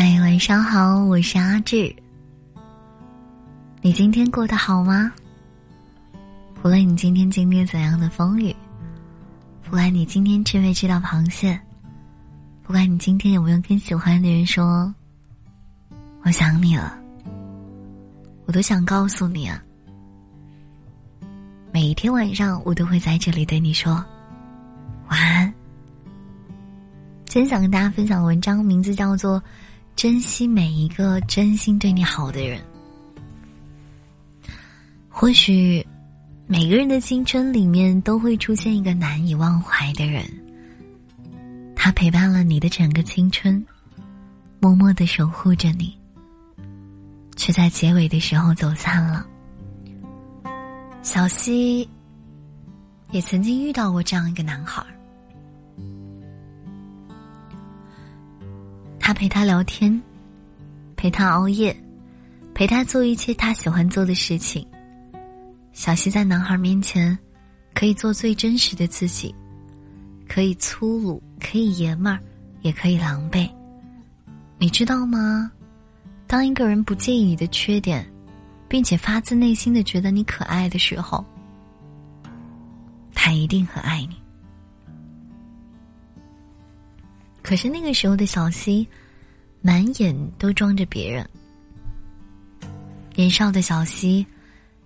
嗨晚上好，我是阿志。你今天过得好吗？不论你今天经历怎样的风雨，不管你今天吃没吃到螃蟹，不管你今天有没有跟喜欢的人说“我想你了”，我都想告诉你啊，每一天晚上我都会在这里对你说晚安。今天想跟大家分享的文章名字叫做。珍惜每一个真心对你好的人。或许每个人的青春里面都会出现一个难以忘怀的人，他陪伴了你的整个青春，默默的守护着你，却在结尾的时候走散了。小溪也曾经遇到过这样一个男孩儿。他陪他聊天，陪他熬夜，陪他做一切他喜欢做的事情。小溪在男孩面前，可以做最真实的自己，可以粗鲁，可以爷们儿，也可以狼狈。你知道吗？当一个人不介意你的缺点，并且发自内心的觉得你可爱的时候，他一定很爱你。可是那个时候的小溪，满眼都装着别人。年少的小溪，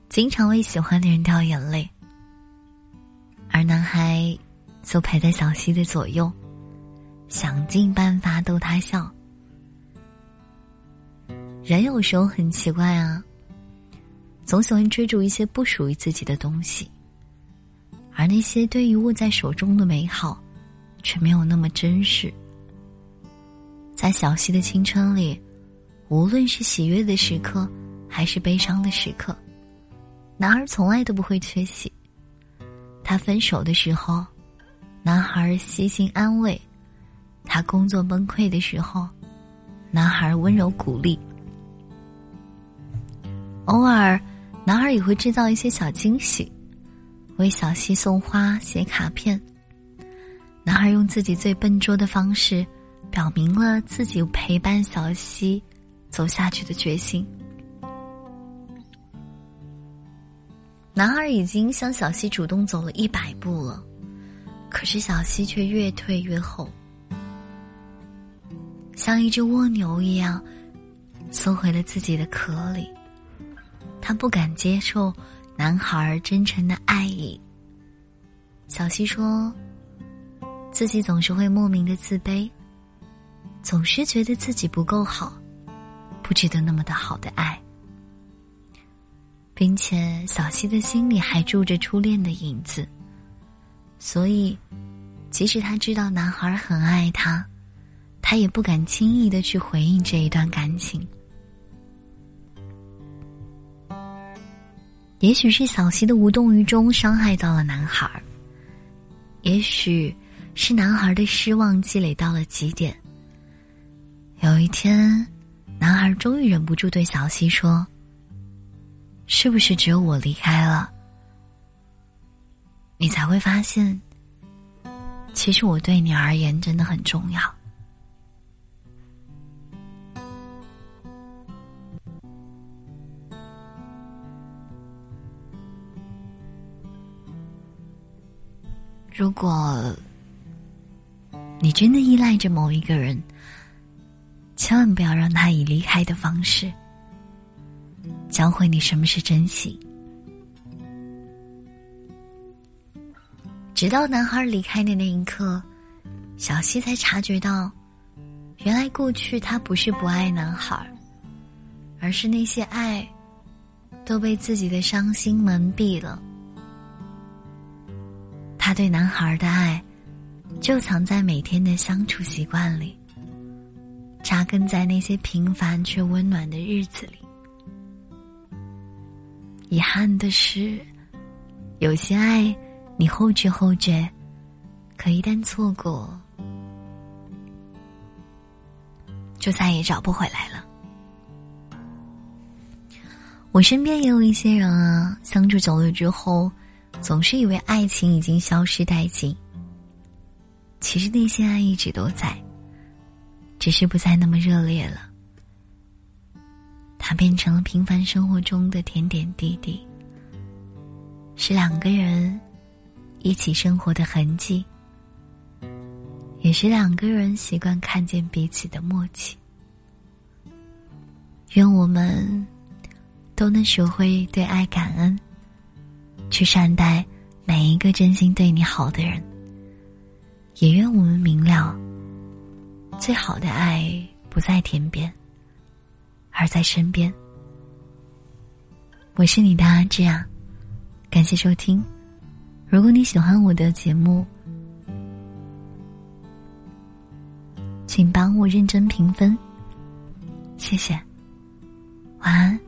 经常为喜欢的人掉眼泪，而男孩则陪在小溪的左右，想尽办法逗他笑。人有时候很奇怪啊，总喜欢追逐一些不属于自己的东西，而那些对于握在手中的美好，却没有那么珍视。在小溪的青春里，无论是喜悦的时刻，还是悲伤的时刻，男孩从来都不会缺席。他分手的时候，男孩悉心安慰；他工作崩溃的时候，男孩温柔鼓励。偶尔，男孩也会制造一些小惊喜，为小溪送花、写卡片。男孩用自己最笨拙的方式。表明了自己陪伴小溪走下去的决心。男孩已经向小溪主动走了一百步了，可是小溪却越退越后，像一只蜗牛一样缩回了自己的壳里。他不敢接受男孩真诚的爱意。小溪说：“自己总是会莫名的自卑。”总是觉得自己不够好，不值得那么的好的爱，并且小溪的心里还住着初恋的影子，所以，即使他知道男孩很爱他，他也不敢轻易的去回应这一段感情。也许是小溪的无动于衷伤害到了男孩，也许是男孩的失望积累到了极点。有一天，男孩终于忍不住对小溪说：“是不是只有我离开了，你才会发现，其实我对你而言真的很重要？如果你真的依赖着某一个人。”千万不要让他以离开的方式教会你什么是珍惜。直到男孩离开的那一刻，小溪才察觉到，原来过去他不是不爱男孩，而是那些爱都被自己的伤心蒙蔽了。他对男孩的爱，就藏在每天的相处习惯里。扎根在那些平凡却温暖的日子里。遗憾的是，有些爱你后知后觉，可一旦错过，就再也找不回来了。我身边也有一些人啊，相处久了之后，总是以为爱情已经消失殆尽，其实那些爱一直都在。只是不再那么热烈了，它变成了平凡生活中的点点滴滴，是两个人一起生活的痕迹，也是两个人习惯看见彼此的默契。愿我们都能学会对爱感恩，去善待每一个真心对你好的人。也愿我们明了，最好的爱不在天边。而在身边，我是你的阿志啊，感谢收听。如果你喜欢我的节目，请帮我认真评分，谢谢，晚安。